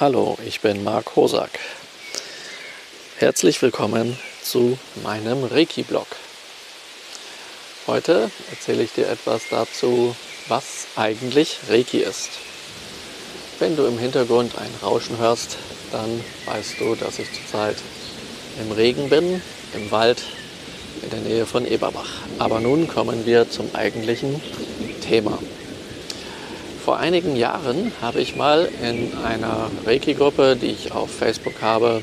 Hallo, ich bin Marc Hosak. Herzlich willkommen zu meinem Reiki-Blog. Heute erzähle ich dir etwas dazu, was eigentlich Reiki ist. Wenn du im Hintergrund ein Rauschen hörst, dann weißt du, dass ich zurzeit im Regen bin, im Wald in der Nähe von Eberbach. Aber nun kommen wir zum eigentlichen Thema. Vor einigen Jahren habe ich mal in einer Reiki-Gruppe, die ich auf Facebook habe,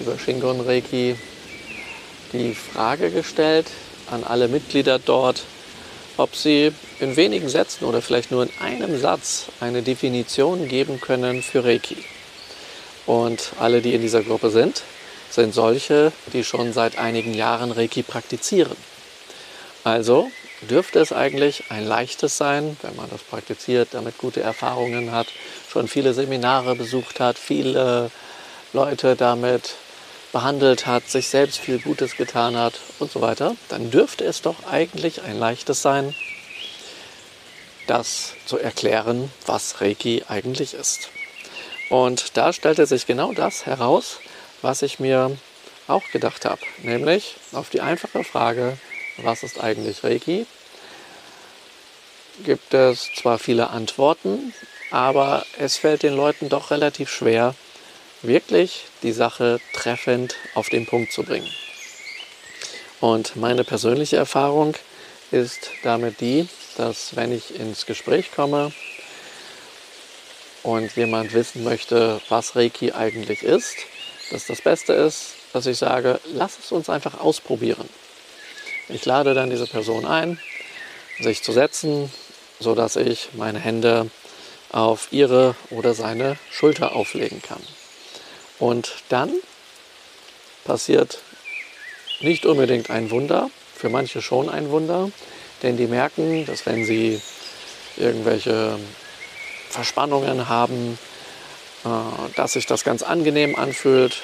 über Shingon Reiki, die Frage gestellt an alle Mitglieder dort, ob sie in wenigen Sätzen oder vielleicht nur in einem Satz eine Definition geben können für Reiki. Und alle, die in dieser Gruppe sind, sind solche, die schon seit einigen Jahren Reiki praktizieren. Also dürfte es eigentlich ein leichtes sein, wenn man das praktiziert, damit gute Erfahrungen hat, schon viele Seminare besucht hat, viele Leute damit behandelt hat, sich selbst viel Gutes getan hat und so weiter, dann dürfte es doch eigentlich ein leichtes sein, das zu erklären, was Reiki eigentlich ist. Und da stellte sich genau das heraus, was ich mir auch gedacht habe, nämlich auf die einfache Frage, was ist eigentlich Reiki? Gibt es zwar viele Antworten, aber es fällt den Leuten doch relativ schwer, wirklich die Sache treffend auf den Punkt zu bringen. Und meine persönliche Erfahrung ist damit die, dass wenn ich ins Gespräch komme und jemand wissen möchte, was Reiki eigentlich ist, dass das Beste ist, dass ich sage, lass es uns einfach ausprobieren. Ich lade dann diese Person ein, sich zu setzen, sodass ich meine Hände auf ihre oder seine Schulter auflegen kann. Und dann passiert nicht unbedingt ein Wunder, für manche schon ein Wunder, denn die merken, dass wenn sie irgendwelche Verspannungen haben, äh, dass sich das ganz angenehm anfühlt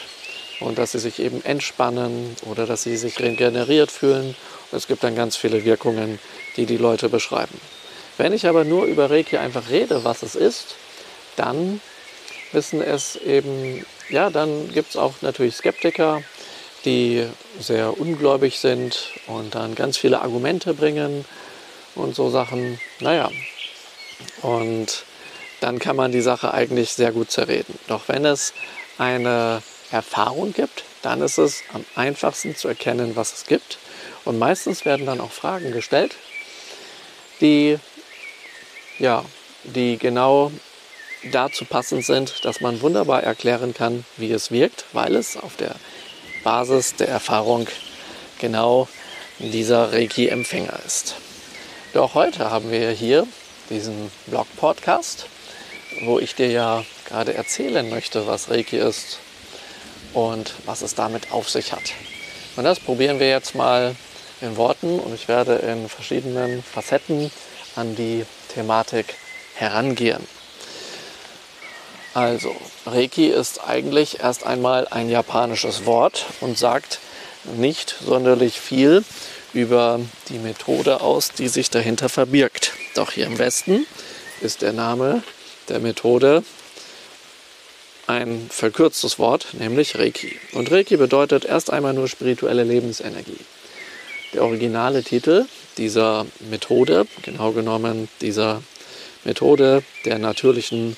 und dass sie sich eben entspannen oder dass sie sich regeneriert fühlen es gibt dann ganz viele Wirkungen, die die Leute beschreiben. Wenn ich aber nur über Reiki einfach rede, was es ist, dann wissen es eben, ja, dann gibt es auch natürlich Skeptiker, die sehr ungläubig sind und dann ganz viele Argumente bringen und so Sachen. Naja, und dann kann man die Sache eigentlich sehr gut zerreden. Doch wenn es eine Erfahrung gibt, dann ist es am einfachsten zu erkennen, was es gibt. Und meistens werden dann auch Fragen gestellt, die, ja, die genau dazu passend sind, dass man wunderbar erklären kann, wie es wirkt, weil es auf der Basis der Erfahrung genau dieser Reiki-Empfänger ist. Doch heute haben wir hier diesen Blog-Podcast, wo ich dir ja gerade erzählen möchte, was Reiki ist und was es damit auf sich hat. Und das probieren wir jetzt mal in Worten und ich werde in verschiedenen Facetten an die Thematik herangehen. Also, Reiki ist eigentlich erst einmal ein japanisches Wort und sagt nicht sonderlich viel über die Methode aus, die sich dahinter verbirgt. Doch hier im Westen ist der Name der Methode ein verkürztes Wort, nämlich Reiki. Und Reiki bedeutet erst einmal nur spirituelle Lebensenergie. Der originale Titel dieser Methode, genau genommen dieser Methode der natürlichen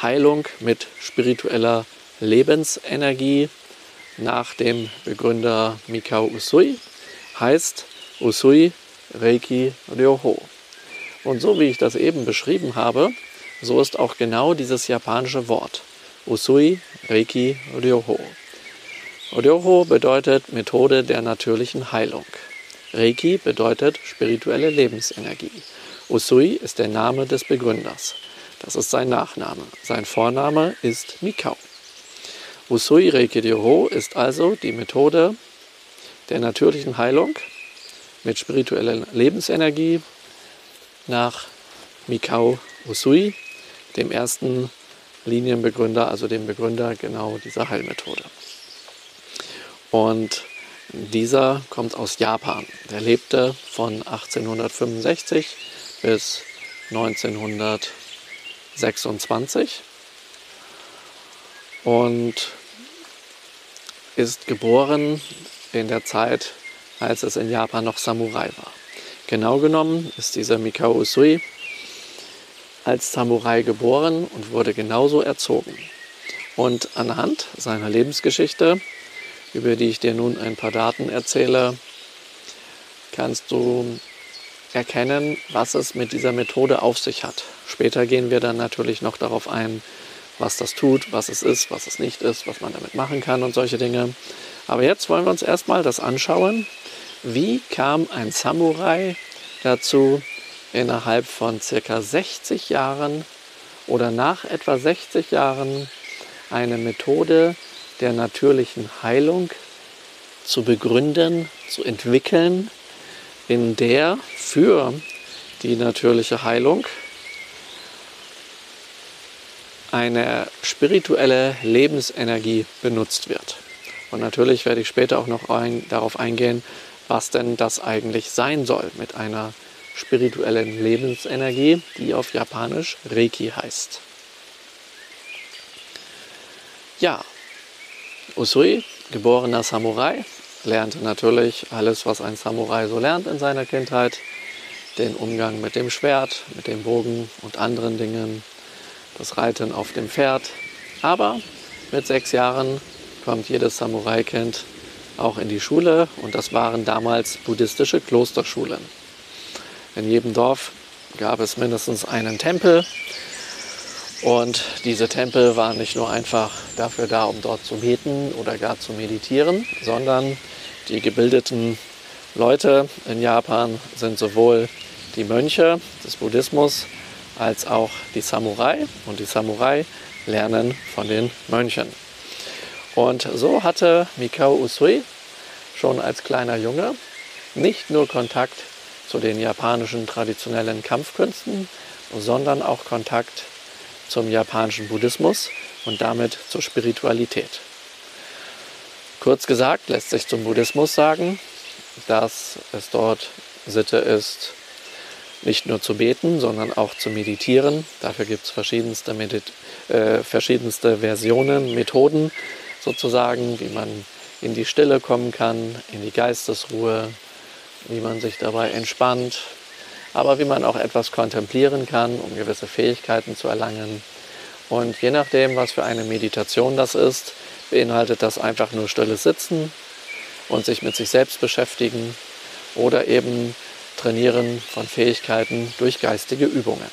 Heilung mit spiritueller Lebensenergie nach dem Begründer Mikao Usui, heißt Usui Reiki Ryoho. Und so wie ich das eben beschrieben habe, so ist auch genau dieses japanische Wort Usui Reiki Ryoho. Ryoho bedeutet Methode der natürlichen Heilung. Reiki bedeutet spirituelle Lebensenergie. Usui ist der Name des Begründers. Das ist sein Nachname. Sein Vorname ist Mikao. Usui Reiki Ryoho ist also die Methode der natürlichen Heilung mit spiritueller Lebensenergie nach Mikao Usui, dem ersten Linienbegründer, also dem Begründer genau dieser Heilmethode. Und dieser kommt aus Japan. Der lebte von 1865 bis 1926. und ist geboren in der Zeit, als es in Japan noch Samurai war. Genau genommen ist dieser Mikao Usui als Samurai geboren und wurde genauso erzogen. Und anhand seiner Lebensgeschichte, über die ich dir nun ein paar Daten erzähle, kannst du erkennen, was es mit dieser Methode auf sich hat. Später gehen wir dann natürlich noch darauf ein, was das tut, was es ist, was es nicht ist, was man damit machen kann und solche Dinge. Aber jetzt wollen wir uns erstmal das anschauen. Wie kam ein Samurai dazu, innerhalb von circa 60 Jahren oder nach etwa 60 Jahren eine Methode der natürlichen Heilung zu begründen, zu entwickeln, in der für die natürliche Heilung eine spirituelle Lebensenergie benutzt wird. Und natürlich werde ich später auch noch ein, darauf eingehen, was denn das eigentlich sein soll mit einer spirituellen Lebensenergie, die auf Japanisch Reiki heißt. Ja, Usui, geborener Samurai, lernte natürlich alles, was ein Samurai so lernt in seiner Kindheit. Den Umgang mit dem Schwert, mit dem Bogen und anderen Dingen, das Reiten auf dem Pferd. Aber mit sechs Jahren kommt jedes Samurai-Kind auch in die Schule und das waren damals buddhistische Klosterschulen. In jedem Dorf gab es mindestens einen Tempel und diese Tempel waren nicht nur einfach dafür da, um dort zu beten oder gar zu meditieren, sondern die gebildeten Leute in Japan sind sowohl die Mönche des Buddhismus als auch die Samurai und die Samurai lernen von den Mönchen. Und so hatte Mikao Usui schon als kleiner Junge nicht nur Kontakt zu den japanischen traditionellen Kampfkünsten, sondern auch Kontakt zum japanischen Buddhismus und damit zur Spiritualität. Kurz gesagt lässt sich zum Buddhismus sagen, dass es dort Sitte ist, nicht nur zu beten, sondern auch zu meditieren. Dafür gibt es verschiedenste, äh, verschiedenste Versionen, Methoden sozusagen, wie man in die Stille kommen kann, in die Geistesruhe, wie man sich dabei entspannt, aber wie man auch etwas kontemplieren kann, um gewisse Fähigkeiten zu erlangen. Und je nachdem, was für eine Meditation das ist, beinhaltet das einfach nur stilles Sitzen und sich mit sich selbst beschäftigen oder eben Trainieren von Fähigkeiten durch geistige Übungen.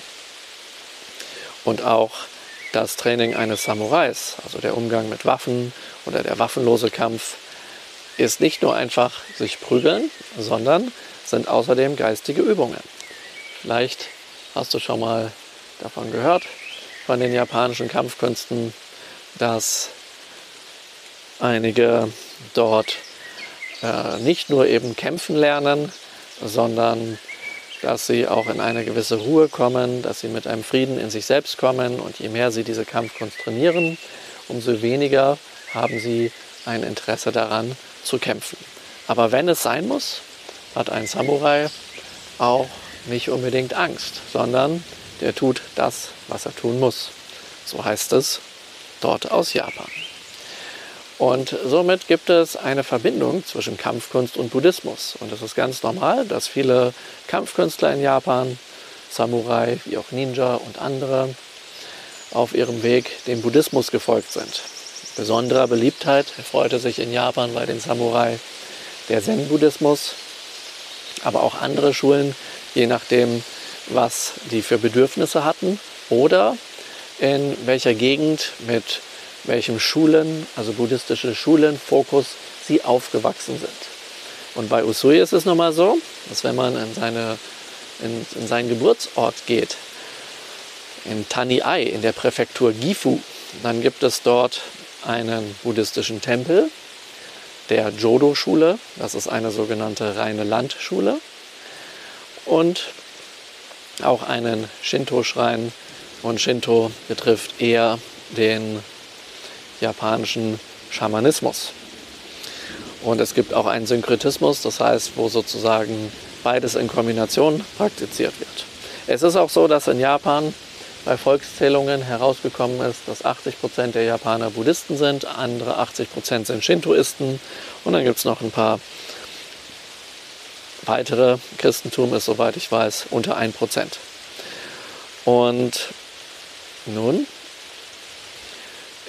Und auch das Training eines Samurais, also der Umgang mit Waffen oder der waffenlose Kampf, ist nicht nur einfach sich prügeln, sondern sind außerdem geistige Übungen. Vielleicht hast du schon mal davon gehört, von den japanischen Kampfkünsten, dass einige dort äh, nicht nur eben kämpfen lernen, sondern dass sie auch in eine gewisse Ruhe kommen, dass sie mit einem Frieden in sich selbst kommen und je mehr sie diese Kampfkunst trainieren, umso weniger haben sie ein Interesse daran zu kämpfen. Aber wenn es sein muss, hat ein Samurai auch nicht unbedingt Angst, sondern der tut das, was er tun muss. So heißt es dort aus Japan. Und somit gibt es eine Verbindung zwischen Kampfkunst und Buddhismus. Und es ist ganz normal, dass viele Kampfkünstler in Japan, Samurai wie auch Ninja und andere, auf ihrem Weg dem Buddhismus gefolgt sind. Besonderer Beliebtheit erfreute sich in Japan bei den Samurai der Zen-Buddhismus, aber auch andere Schulen, je nachdem, was die für Bedürfnisse hatten oder in welcher Gegend mit welchem Schulen, also buddhistische Schulen, Fokus sie aufgewachsen sind. Und bei Usui ist es nochmal so, dass wenn man in, seine, in, in seinen Geburtsort geht, in Taniai, in der Präfektur Gifu, dann gibt es dort einen buddhistischen Tempel, der Jodo-Schule, das ist eine sogenannte reine Landschule, und auch einen Shinto-Schrein. Und Shinto betrifft eher den japanischen Schamanismus. Und es gibt auch einen Synkretismus, das heißt, wo sozusagen beides in Kombination praktiziert wird. Es ist auch so, dass in Japan bei Volkszählungen herausgekommen ist, dass 80 Prozent der Japaner Buddhisten sind, andere 80 Prozent sind Shintoisten und dann gibt es noch ein paar weitere. Christentum ist, soweit ich weiß, unter 1 Prozent. Und nun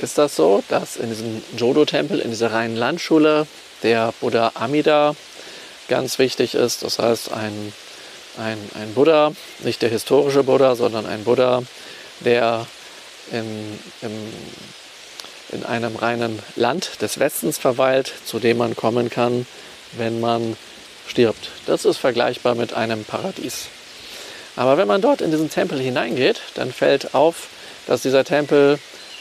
ist das so, dass in diesem Jodo-Tempel, in dieser reinen Landschule, der Buddha Amida ganz wichtig ist. Das heißt, ein, ein, ein Buddha, nicht der historische Buddha, sondern ein Buddha, der in, im, in einem reinen Land des Westens verweilt, zu dem man kommen kann, wenn man stirbt. Das ist vergleichbar mit einem Paradies. Aber wenn man dort in diesen Tempel hineingeht, dann fällt auf, dass dieser Tempel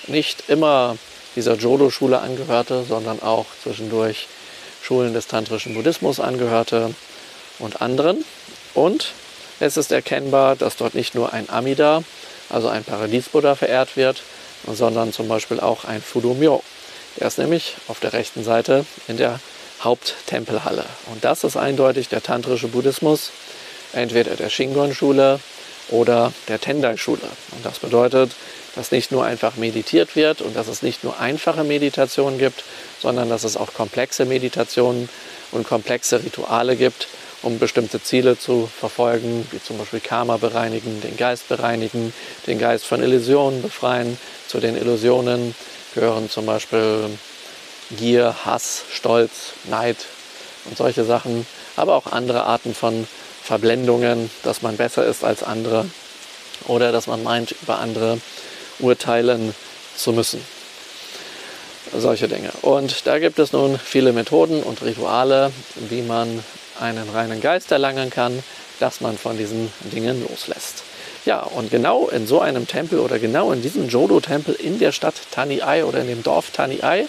nicht immer dieser Jodo-Schule angehörte, sondern auch zwischendurch Schulen des tantrischen Buddhismus angehörte und anderen. Und es ist erkennbar, dass dort nicht nur ein Amida, also ein Paradiesbuddha, verehrt wird, sondern zum Beispiel auch ein Fudumyo. Der ist nämlich auf der rechten Seite in der Haupttempelhalle. Und das ist eindeutig der tantrische Buddhismus, entweder der Shingon-Schule oder der Tendai-Schule. Und das bedeutet, dass nicht nur einfach meditiert wird und dass es nicht nur einfache Meditationen gibt, sondern dass es auch komplexe Meditationen und komplexe Rituale gibt, um bestimmte Ziele zu verfolgen, wie zum Beispiel Karma bereinigen, den Geist bereinigen, den Geist von Illusionen befreien. Zu den Illusionen gehören zum Beispiel Gier, Hass, Stolz, Neid und solche Sachen, aber auch andere Arten von Verblendungen, dass man besser ist als andere oder dass man meint, über andere urteilen zu müssen. Solche Dinge. Und da gibt es nun viele Methoden und Rituale, wie man einen reinen Geist erlangen kann, dass man von diesen Dingen loslässt. Ja, und genau in so einem Tempel oder genau in diesem Jodo-Tempel in der Stadt Taniai oder in dem Dorf Taniai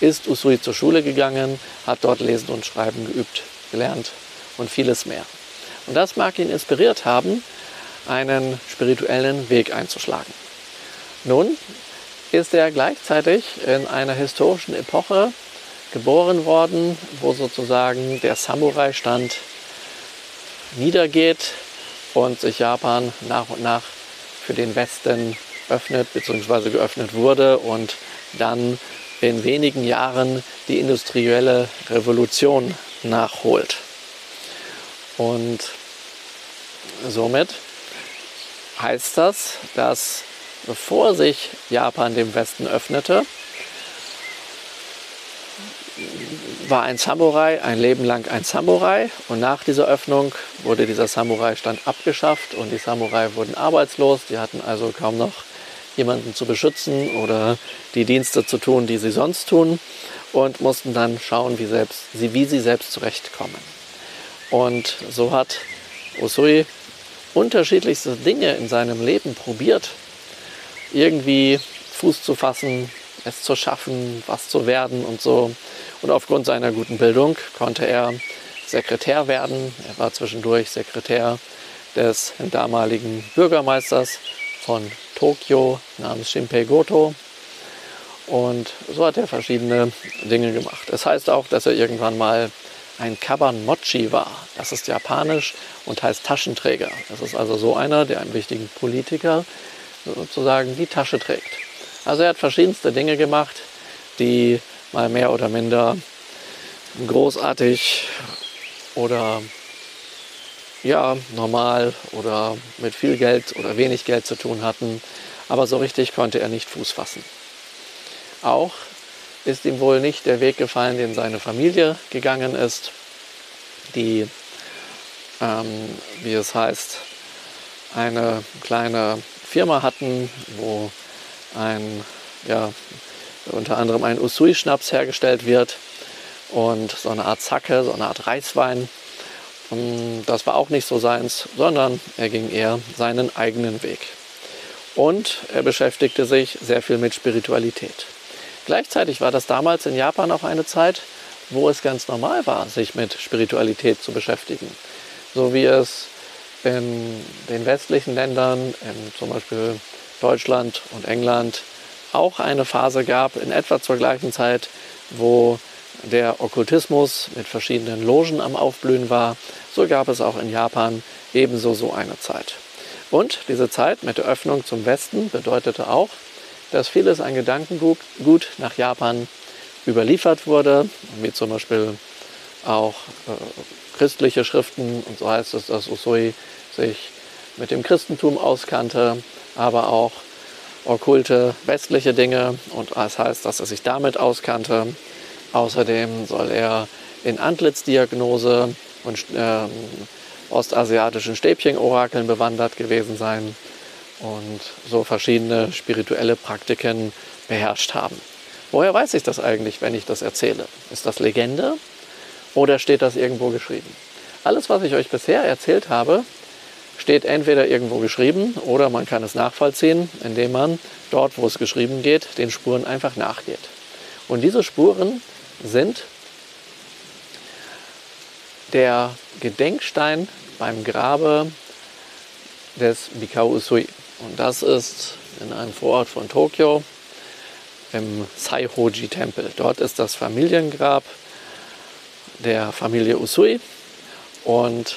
ist Usui zur Schule gegangen, hat dort Lesen und Schreiben geübt, gelernt und vieles mehr. Und das mag ihn inspiriert haben, einen spirituellen Weg einzuschlagen. Nun ist er gleichzeitig in einer historischen Epoche geboren worden, wo sozusagen der Samurai-Stand niedergeht und sich Japan nach und nach für den Westen öffnet bzw. geöffnet wurde und dann in wenigen Jahren die industrielle Revolution nachholt. Und somit heißt das, dass bevor sich Japan dem Westen öffnete, war ein Samurai ein Leben lang ein Samurai und nach dieser Öffnung wurde dieser Samurai-Stand abgeschafft und die Samurai wurden arbeitslos. Die hatten also kaum noch jemanden zu beschützen oder die Dienste zu tun, die sie sonst tun und mussten dann schauen, wie, selbst, wie sie selbst zurechtkommen. Und so hat Usui unterschiedlichste Dinge in seinem Leben probiert, irgendwie Fuß zu fassen, es zu schaffen, was zu werden und so. Und aufgrund seiner guten Bildung konnte er Sekretär werden. Er war zwischendurch Sekretär des damaligen Bürgermeisters von Tokio namens Shinpei Goto. Und so hat er verschiedene Dinge gemacht. Es heißt auch, dass er irgendwann mal ein Kabanmochi war. Das ist japanisch und heißt Taschenträger. Das ist also so einer, der einen wichtigen Politiker sozusagen die Tasche trägt. Also er hat verschiedenste Dinge gemacht, die mal mehr oder minder großartig oder ja, normal oder mit viel Geld oder wenig Geld zu tun hatten. Aber so richtig konnte er nicht Fuß fassen. Auch ist ihm wohl nicht der Weg gefallen, den seine Familie gegangen ist, die, ähm, wie es heißt, eine kleine Firma hatten, wo ein, ja, unter anderem ein Usui-Schnaps hergestellt wird und so eine Art Zacke, so eine Art Reiswein. Und das war auch nicht so seins, sondern er ging eher seinen eigenen Weg. Und er beschäftigte sich sehr viel mit Spiritualität. Gleichzeitig war das damals in Japan auch eine Zeit, wo es ganz normal war, sich mit Spiritualität zu beschäftigen. So wie es in den westlichen Ländern, zum Beispiel Deutschland und England, auch eine Phase gab, in etwa zur gleichen Zeit, wo der Okkultismus mit verschiedenen Logen am Aufblühen war, so gab es auch in Japan ebenso so eine Zeit. Und diese Zeit mit der Öffnung zum Westen bedeutete auch, dass vieles an Gedankengut nach Japan überliefert wurde, wie zum Beispiel auch äh, christliche Schriften. Und so heißt es, dass Usui sich mit dem Christentum auskannte, aber auch okkulte westliche Dinge. Und das heißt, dass er sich damit auskannte. Außerdem soll er in Antlitzdiagnose und äh, ostasiatischen Stäbchenorakeln bewandert gewesen sein und so verschiedene spirituelle Praktiken beherrscht haben. Woher weiß ich das eigentlich, wenn ich das erzähle? Ist das Legende oder steht das irgendwo geschrieben? Alles, was ich euch bisher erzählt habe, steht entweder irgendwo geschrieben oder man kann es nachvollziehen, indem man dort, wo es geschrieben geht, den Spuren einfach nachgeht. Und diese Spuren sind der Gedenkstein beim Grabe des Mikao Usui. Und das ist in einem Vorort von Tokio im Saihoji-Tempel. Dort ist das Familiengrab der Familie Usui und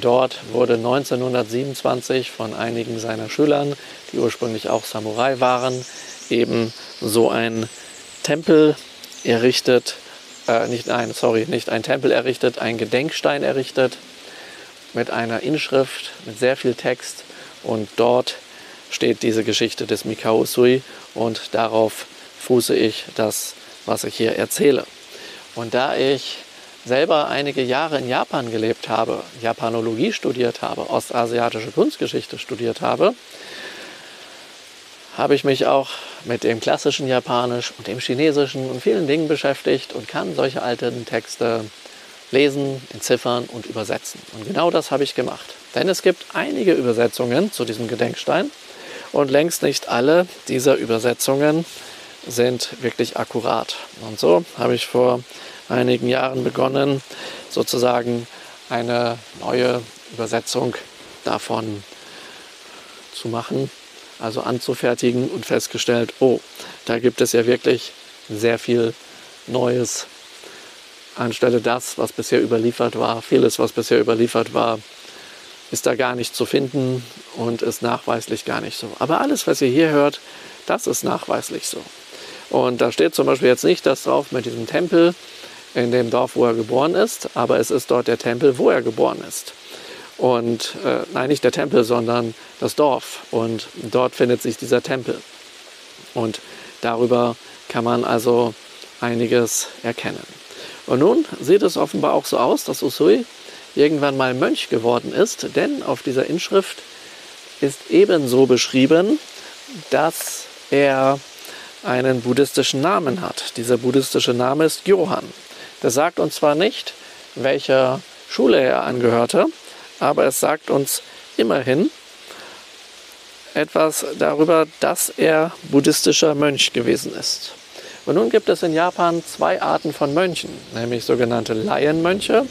dort wurde 1927 von einigen seiner Schülern, die ursprünglich auch Samurai waren, eben so ein Tempel errichtet, äh, nicht ein, sorry, nicht ein Tempel errichtet, ein Gedenkstein errichtet mit einer Inschrift, mit sehr viel Text und dort steht diese Geschichte des Mikao Usui und darauf fuße ich das, was ich hier erzähle. Und da ich selber einige Jahre in Japan gelebt habe, Japanologie studiert habe, ostasiatische Kunstgeschichte studiert habe, habe ich mich auch mit dem klassischen Japanisch und dem Chinesischen und vielen Dingen beschäftigt und kann solche alten Texte lesen, entziffern und übersetzen. Und genau das habe ich gemacht. Denn es gibt einige Übersetzungen zu diesem Gedenkstein und längst nicht alle dieser Übersetzungen sind wirklich akkurat. Und so habe ich vor einigen Jahren begonnen, sozusagen eine neue Übersetzung davon zu machen, also anzufertigen und festgestellt, oh, da gibt es ja wirklich sehr viel Neues anstelle das, was bisher überliefert war. Vieles, was bisher überliefert war, ist da gar nicht zu finden und ist nachweislich gar nicht so. Aber alles, was ihr hier hört, das ist nachweislich so. Und da steht zum Beispiel jetzt nicht das drauf mit diesem Tempel in dem Dorf, wo er geboren ist, aber es ist dort der Tempel, wo er geboren ist. Und äh, nein, nicht der Tempel, sondern das Dorf. Und dort findet sich dieser Tempel. Und darüber kann man also einiges erkennen. Und nun sieht es offenbar auch so aus, dass Usui irgendwann mal Mönch geworden ist, denn auf dieser Inschrift ist ebenso beschrieben, dass er einen buddhistischen Namen hat. Dieser buddhistische Name ist Johann. Der sagt uns zwar nicht, welcher Schule er angehörte, aber es sagt uns immerhin etwas darüber, dass er buddhistischer Mönch gewesen ist. Und nun gibt es in Japan zwei Arten von Mönchen, nämlich sogenannte Laienmönche,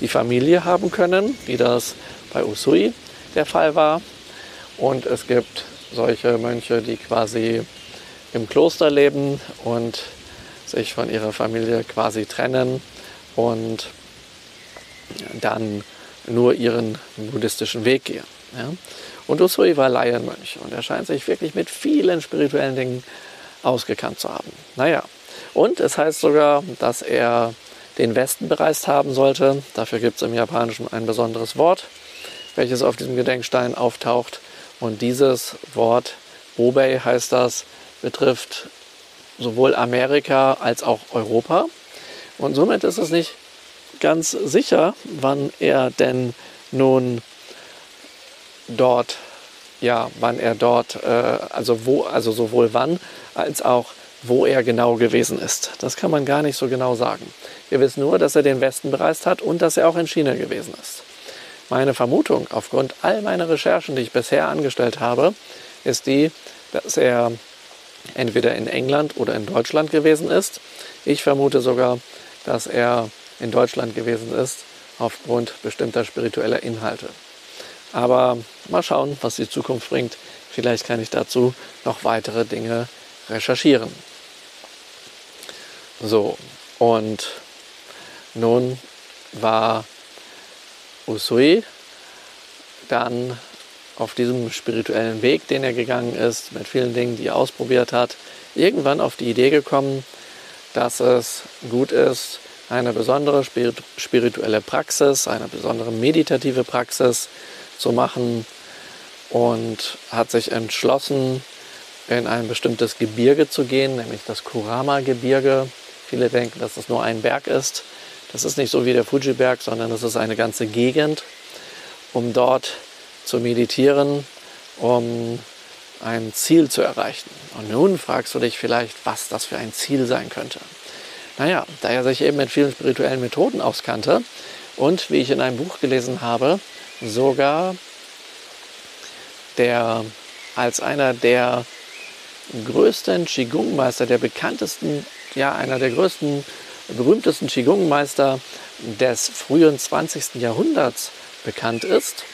die Familie haben können, wie das bei Usui der Fall war. Und es gibt solche Mönche, die quasi im Kloster leben und sich von ihrer Familie quasi trennen und dann nur ihren buddhistischen Weg gehen. Ja? Und Usui war Laienmönch und er scheint sich wirklich mit vielen spirituellen Dingen ausgekannt zu haben. Naja, und es heißt sogar, dass er den Westen bereist haben sollte. Dafür gibt es im Japanischen ein besonderes Wort, welches auf diesem Gedenkstein auftaucht. Und dieses Wort, Obei heißt das, betrifft sowohl Amerika als auch Europa. Und somit ist es nicht ganz sicher, wann er denn nun dort, ja, wann er dort, äh, also wo, also sowohl wann als auch wo er genau gewesen ist. Das kann man gar nicht so genau sagen. Wir wissen nur, dass er den Westen bereist hat und dass er auch in China gewesen ist. Meine Vermutung aufgrund all meiner Recherchen, die ich bisher angestellt habe, ist die, dass er entweder in England oder in Deutschland gewesen ist. Ich vermute sogar, dass er in Deutschland gewesen ist aufgrund bestimmter spiritueller Inhalte. Aber mal schauen, was die Zukunft bringt. Vielleicht kann ich dazu noch weitere Dinge recherchieren. So, und nun war Usui dann auf diesem spirituellen Weg, den er gegangen ist, mit vielen Dingen, die er ausprobiert hat, irgendwann auf die Idee gekommen, dass es gut ist, eine besondere spirituelle Praxis, eine besondere meditative Praxis zu machen und hat sich entschlossen, in ein bestimmtes Gebirge zu gehen, nämlich das Kurama-Gebirge. Viele denken, dass es nur ein Berg ist. Das ist nicht so wie der Fuji-Berg, sondern es ist eine ganze Gegend, um dort zu meditieren, um ein Ziel zu erreichen. Und nun fragst du dich vielleicht, was das für ein Ziel sein könnte. Naja, da er sich eben mit vielen spirituellen Methoden auskannte und, wie ich in einem Buch gelesen habe, sogar der als einer der größten Qigong-Meister, der bekanntesten, ja, einer der größten, berühmtesten Qigong-Meister des frühen 20. Jahrhunderts bekannt ist.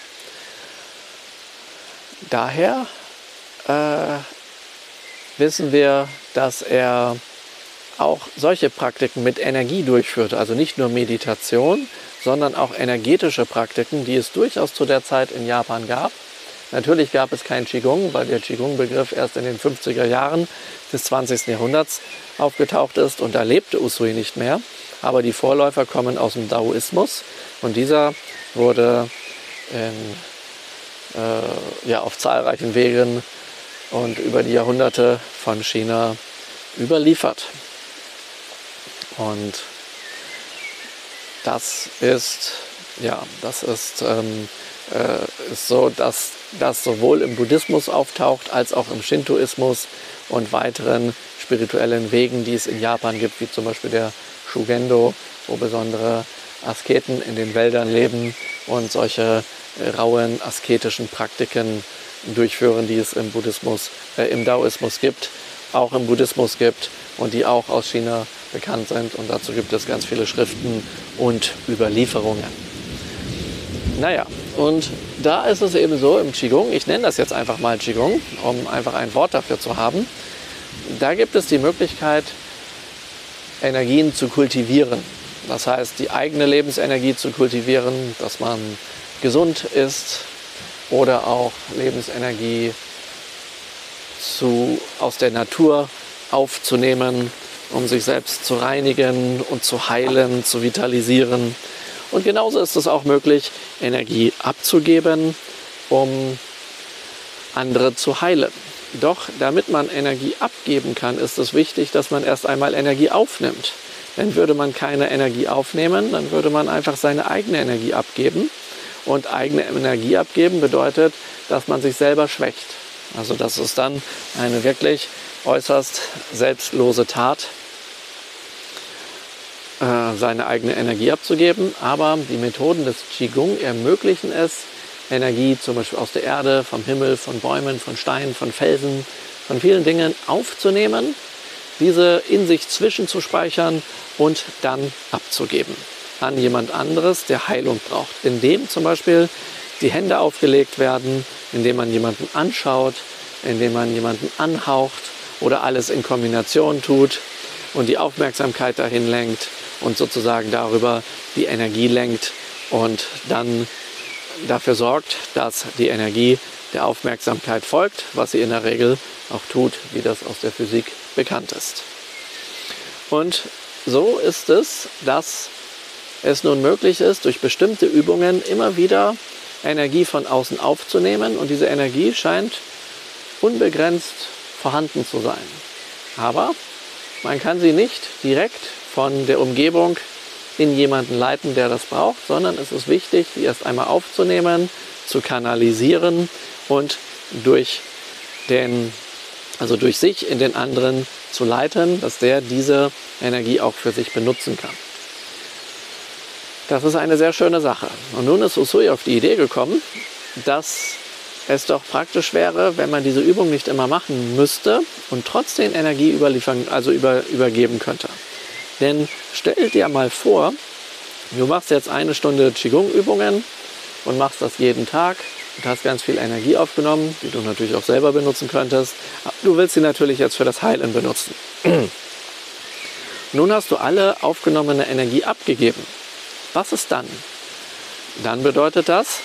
Daher äh, wissen wir, dass er auch solche Praktiken mit Energie durchführt, also nicht nur Meditation, sondern auch energetische Praktiken, die es durchaus zu der Zeit in Japan gab. Natürlich gab es kein Qigong, weil der Qigong-Begriff erst in den 50er Jahren des 20. Jahrhunderts aufgetaucht ist und da lebte Usui nicht mehr. Aber die Vorläufer kommen aus dem Daoismus und dieser wurde in, äh, ja, auf zahlreichen Wegen und über die Jahrhunderte von China überliefert. Und das ist, ja, das ist, ähm, äh, ist so, dass das sowohl im Buddhismus auftaucht als auch im Shintoismus und weiteren spirituellen Wegen, die es in Japan gibt, wie zum Beispiel der Shugendo, wo besondere Asketen in den Wäldern leben und solche äh, rauen asketischen Praktiken durchführen, die es im Buddhismus, äh, im Daoismus gibt, auch im Buddhismus gibt und die auch aus China bekannt sind. Und dazu gibt es ganz viele Schriften und Überlieferungen. Naja, und da ist es eben so im Qigong, ich nenne das jetzt einfach mal Qigong, um einfach ein Wort dafür zu haben, da gibt es die Möglichkeit, Energien zu kultivieren. Das heißt, die eigene Lebensenergie zu kultivieren, dass man gesund ist oder auch Lebensenergie zu, aus der Natur aufzunehmen, um sich selbst zu reinigen und zu heilen, zu vitalisieren. Und genauso ist es auch möglich, Energie abzugeben, um andere zu heilen. Doch damit man Energie abgeben kann, ist es wichtig, dass man erst einmal Energie aufnimmt. Denn würde man keine Energie aufnehmen, dann würde man einfach seine eigene Energie abgeben. Und eigene Energie abgeben bedeutet, dass man sich selber schwächt. Also das ist dann eine wirklich äußerst selbstlose Tat, äh, seine eigene Energie abzugeben. Aber die Methoden des Qigong ermöglichen es, Energie zum Beispiel aus der Erde, vom Himmel, von Bäumen, von Steinen, von Felsen, von vielen Dingen aufzunehmen, diese in sich zwischenzuspeichern und dann abzugeben an jemand anderes, der Heilung braucht. Indem zum Beispiel die Hände aufgelegt werden, indem man jemanden anschaut, indem man jemanden anhaucht oder alles in Kombination tut und die Aufmerksamkeit dahin lenkt und sozusagen darüber die Energie lenkt und dann dafür sorgt, dass die Energie der Aufmerksamkeit folgt, was sie in der Regel auch tut, wie das aus der Physik bekannt ist. Und so ist es, dass es nun möglich ist, durch bestimmte Übungen immer wieder Energie von außen aufzunehmen und diese Energie scheint unbegrenzt vorhanden zu sein. Aber man kann sie nicht direkt von der Umgebung in jemanden leiten, der das braucht, sondern es ist wichtig, sie erst einmal aufzunehmen, zu kanalisieren und durch den, also durch sich in den anderen zu leiten, dass der diese Energie auch für sich benutzen kann. Das ist eine sehr schöne Sache. Und nun ist Usui auf die Idee gekommen, dass es doch praktisch wäre, wenn man diese Übung nicht immer machen müsste und trotzdem Energie überliefern, also über, übergeben könnte. Denn stell dir mal vor, du machst jetzt eine Stunde Qigong-Übungen und machst das jeden Tag und hast ganz viel Energie aufgenommen, die du natürlich auch selber benutzen könntest. Du willst sie natürlich jetzt für das Heilen benutzen. Nun hast du alle aufgenommene Energie abgegeben. Was ist dann? Dann bedeutet das,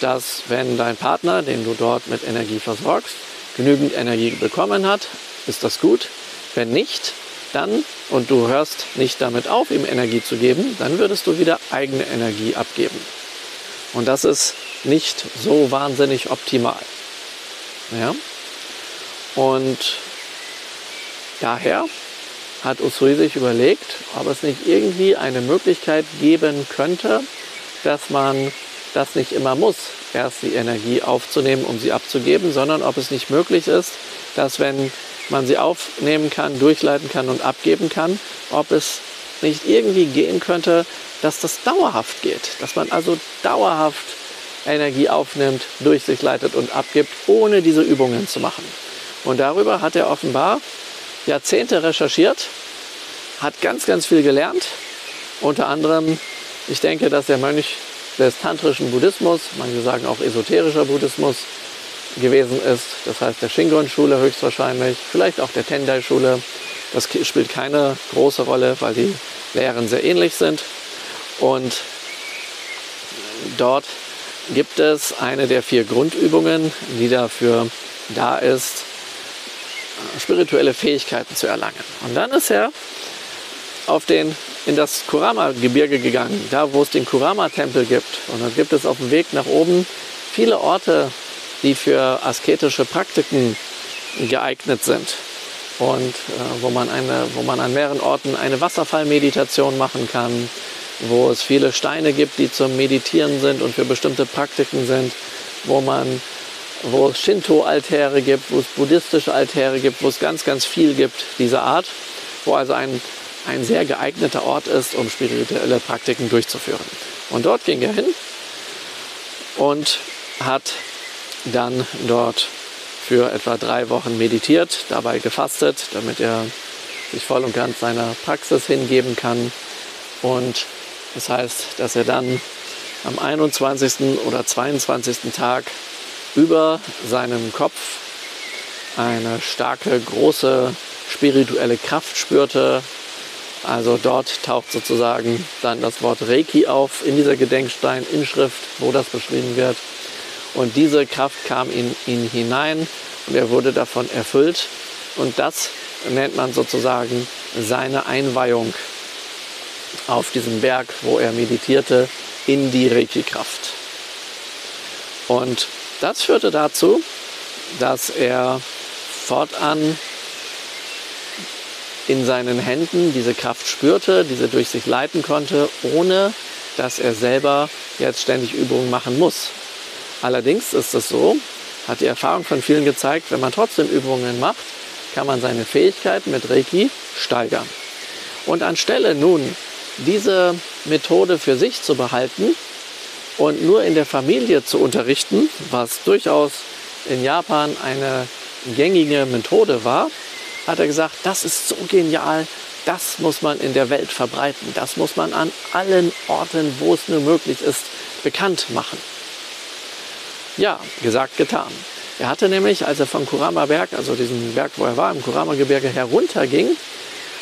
dass wenn dein Partner, den du dort mit Energie versorgst, genügend Energie bekommen hat, ist das gut. Wenn nicht, dann, und du hörst nicht damit auf, ihm Energie zu geben, dann würdest du wieder eigene Energie abgeben. Und das ist nicht so wahnsinnig optimal. Ja? Und daher hat Usui sich überlegt, ob es nicht irgendwie eine Möglichkeit geben könnte, dass man das nicht immer muss, erst die Energie aufzunehmen, um sie abzugeben, sondern ob es nicht möglich ist, dass wenn man sie aufnehmen kann, durchleiten kann und abgeben kann, ob es nicht irgendwie gehen könnte, dass das dauerhaft geht, dass man also dauerhaft Energie aufnimmt, durch sich leitet und abgibt, ohne diese Übungen zu machen. Und darüber hat er offenbar Jahrzehnte recherchiert, hat ganz, ganz viel gelernt. Unter anderem, ich denke, dass der Mönch des tantrischen Buddhismus, manche sagen auch esoterischer Buddhismus, gewesen ist. Das heißt der Shingon-Schule höchstwahrscheinlich, vielleicht auch der Tendai-Schule. Das spielt keine große Rolle, weil die Lehren sehr ähnlich sind. Und dort gibt es eine der vier Grundübungen, die dafür da ist, spirituelle Fähigkeiten zu erlangen. Und dann ist er auf den, in das Kurama-Gebirge gegangen, da wo es den Kurama-Tempel gibt. Und dann gibt es auf dem Weg nach oben viele Orte, die für asketische Praktiken geeignet sind. Und äh, wo, man eine, wo man an mehreren Orten eine Wasserfallmeditation machen kann, wo es viele Steine gibt, die zum Meditieren sind und für bestimmte Praktiken sind, wo man wo es Shinto-Altäre gibt, wo es buddhistische Altäre gibt, wo es ganz, ganz viel gibt dieser Art, wo also ein, ein sehr geeigneter Ort ist, um spirituelle Praktiken durchzuführen. Und dort ging er hin und hat dann dort für etwa drei Wochen meditiert, dabei gefastet, damit er sich voll und ganz seiner Praxis hingeben kann. Und das heißt, dass er dann am 21. oder 22. Tag über seinem Kopf eine starke, große spirituelle Kraft spürte. Also dort taucht sozusagen dann das Wort Reiki auf in dieser Gedenkstein-Inschrift, wo das beschrieben wird. Und diese Kraft kam in ihn hinein und er wurde davon erfüllt. Und das nennt man sozusagen seine Einweihung auf diesem Berg, wo er meditierte, in die Reiki-Kraft. Und das führte dazu, dass er fortan in seinen Händen diese Kraft spürte, diese durch sich leiten konnte, ohne dass er selber jetzt ständig Übungen machen muss. Allerdings ist es so, hat die Erfahrung von vielen gezeigt, wenn man trotzdem Übungen macht, kann man seine Fähigkeiten mit Reiki steigern. Und anstelle nun diese Methode für sich zu behalten, und nur in der Familie zu unterrichten, was durchaus in Japan eine gängige Methode war, hat er gesagt, das ist so genial, das muss man in der Welt verbreiten, das muss man an allen Orten, wo es nur möglich ist, bekannt machen. Ja, gesagt, getan. Er hatte nämlich, als er vom Kurama Berg, also diesem Berg, wo er war, im Kurama-Gebirge herunterging,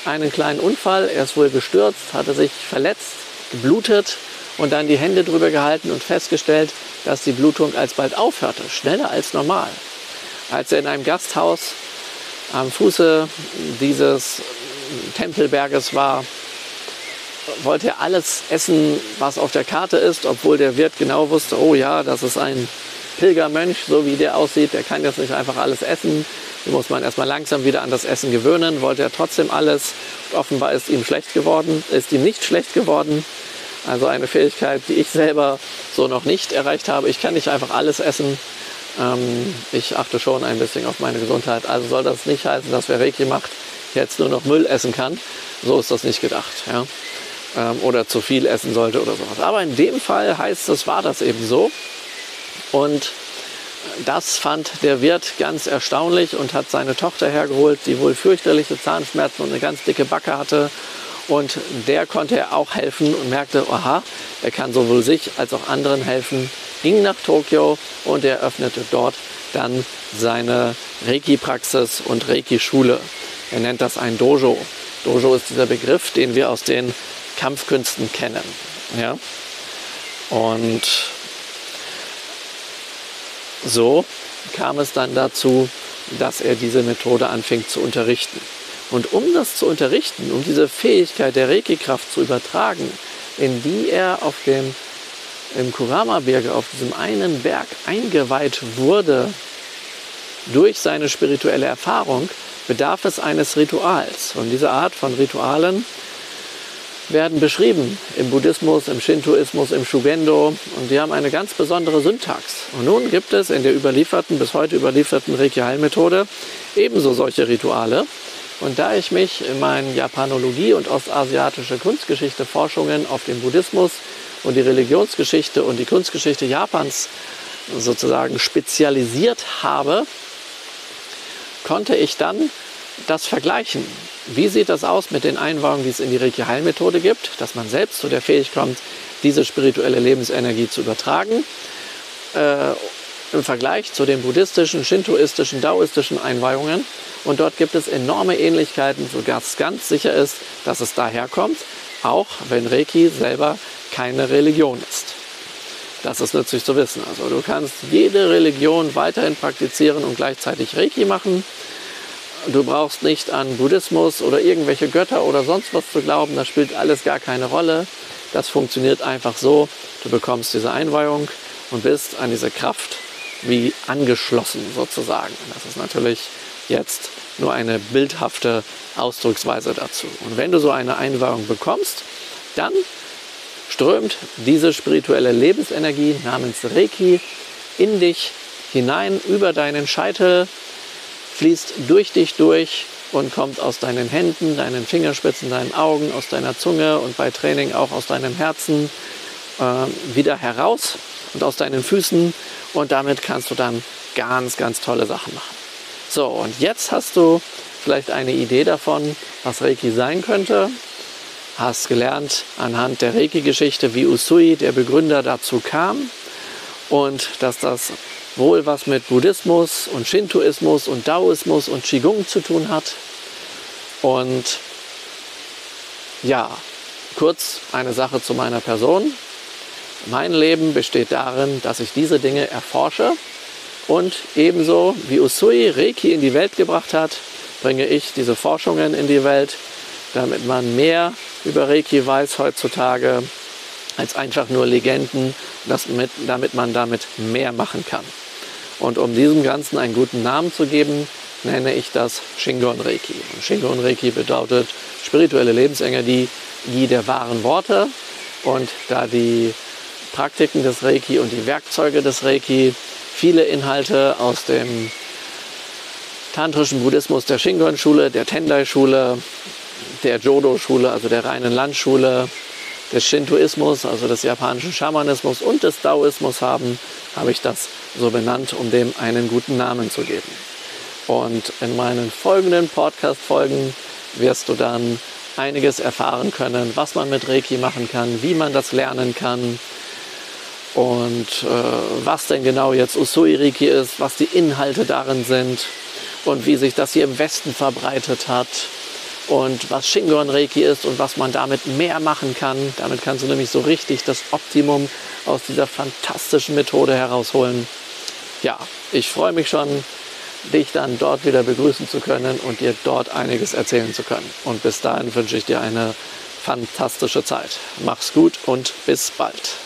einen kleinen Unfall. Er ist wohl gestürzt, hatte sich verletzt, geblutet und dann die Hände drüber gehalten und festgestellt, dass die Blutung alsbald aufhörte, schneller als normal. Als er in einem Gasthaus am Fuße dieses Tempelberges war, wollte er alles essen, was auf der Karte ist, obwohl der Wirt genau wusste, oh ja, das ist ein Pilgermönch, so wie der aussieht, der kann jetzt nicht einfach alles essen. Die muss man erstmal langsam wieder an das Essen gewöhnen, wollte er trotzdem alles. offenbar ist ihm schlecht geworden, ist ihm nicht schlecht geworden. Also eine Fähigkeit, die ich selber so noch nicht erreicht habe. Ich kann nicht einfach alles essen. Ähm, ich achte schon ein bisschen auf meine Gesundheit. Also soll das nicht heißen, dass wer Reiki macht, jetzt nur noch Müll essen kann. So ist das nicht gedacht. Ja? Ähm, oder zu viel essen sollte oder sowas. Aber in dem Fall heißt es, war das eben so. Und das fand der Wirt ganz erstaunlich und hat seine Tochter hergeholt, die wohl fürchterliche Zahnschmerzen und eine ganz dicke Backe hatte und der konnte er auch helfen und merkte, aha, er kann sowohl sich als auch anderen helfen, ging nach Tokio und er öffnete dort dann seine Reiki-Praxis und Reiki-Schule. Er nennt das ein Dojo. Dojo ist dieser Begriff, den wir aus den Kampfkünsten kennen. Ja? Und so kam es dann dazu, dass er diese Methode anfing zu unterrichten. Und um das zu unterrichten, um diese Fähigkeit der Reiki-Kraft zu übertragen, in die er auf dem im Kurama-Berge, auf diesem einen Berg eingeweiht wurde, durch seine spirituelle Erfahrung, bedarf es eines Rituals. Und diese Art von Ritualen werden beschrieben im Buddhismus, im Shintoismus, im Shugendo und die haben eine ganz besondere Syntax. Und nun gibt es in der überlieferten, bis heute überlieferten Reiki-Heilmethode ebenso solche Rituale. Und da ich mich in meinen Japanologie und ostasiatische Kunstgeschichte Forschungen auf den Buddhismus und die Religionsgeschichte und die Kunstgeschichte Japans sozusagen spezialisiert habe, konnte ich dann das vergleichen. Wie sieht das aus mit den Einweihungen, die es in die Reiki-Heilmethode gibt, dass man selbst zu der Fähigkeit kommt, diese spirituelle Lebensenergie zu übertragen, äh, im Vergleich zu den buddhistischen, shintoistischen, daoistischen Einweihungen. Und dort gibt es enorme Ähnlichkeiten, sodass ganz sicher ist, dass es daherkommt, auch wenn Reiki selber keine Religion ist. Das ist nützlich zu wissen. Also du kannst jede Religion weiterhin praktizieren und gleichzeitig Reiki machen. Du brauchst nicht an Buddhismus oder irgendwelche Götter oder sonst was zu glauben. Das spielt alles gar keine Rolle. Das funktioniert einfach so. Du bekommst diese Einweihung und bist an diese Kraft wie angeschlossen sozusagen. Das ist natürlich jetzt nur eine bildhafte Ausdrucksweise dazu. Und wenn du so eine Einweihung bekommst, dann strömt diese spirituelle Lebensenergie namens Reiki in dich hinein, über deinen Scheitel, fließt durch dich durch und kommt aus deinen Händen, deinen Fingerspitzen, deinen Augen, aus deiner Zunge und bei Training auch aus deinem Herzen äh, wieder heraus und aus deinen Füßen und damit kannst du dann ganz, ganz tolle Sachen machen. So, und jetzt hast du vielleicht eine Idee davon, was Reiki sein könnte hast gelernt anhand der Reiki-Geschichte, wie Usui, der Begründer, dazu kam und dass das wohl was mit Buddhismus und Shintoismus und Daoismus und Qigong zu tun hat. Und ja, kurz eine Sache zu meiner Person. Mein Leben besteht darin, dass ich diese Dinge erforsche und ebenso wie Usui Reiki in die Welt gebracht hat, bringe ich diese Forschungen in die Welt, damit man mehr über Reiki weiß heutzutage als einfach nur Legenden, mit, damit man damit mehr machen kann. Und um diesem Ganzen einen guten Namen zu geben, nenne ich das Shingon Reiki. Und Shingon Reiki bedeutet spirituelle Lebensenergie der wahren Worte. Und da die Praktiken des Reiki und die Werkzeuge des Reiki viele Inhalte aus dem tantrischen Buddhismus der Shingon-Schule, der Tendai-Schule, der Jodo-Schule, also der reinen Landschule, des Shintoismus, also des japanischen Schamanismus und des Daoismus haben, habe ich das so benannt, um dem einen guten Namen zu geben. Und in meinen folgenden Podcast-Folgen wirst du dann einiges erfahren können, was man mit Reiki machen kann, wie man das lernen kann und äh, was denn genau jetzt Usui Reiki ist, was die Inhalte darin sind und wie sich das hier im Westen verbreitet hat und was Shingon Reiki ist und was man damit mehr machen kann. Damit kannst du nämlich so richtig das Optimum aus dieser fantastischen Methode herausholen. Ja, ich freue mich schon, dich dann dort wieder begrüßen zu können und dir dort einiges erzählen zu können. Und bis dahin wünsche ich dir eine fantastische Zeit. Mach's gut und bis bald.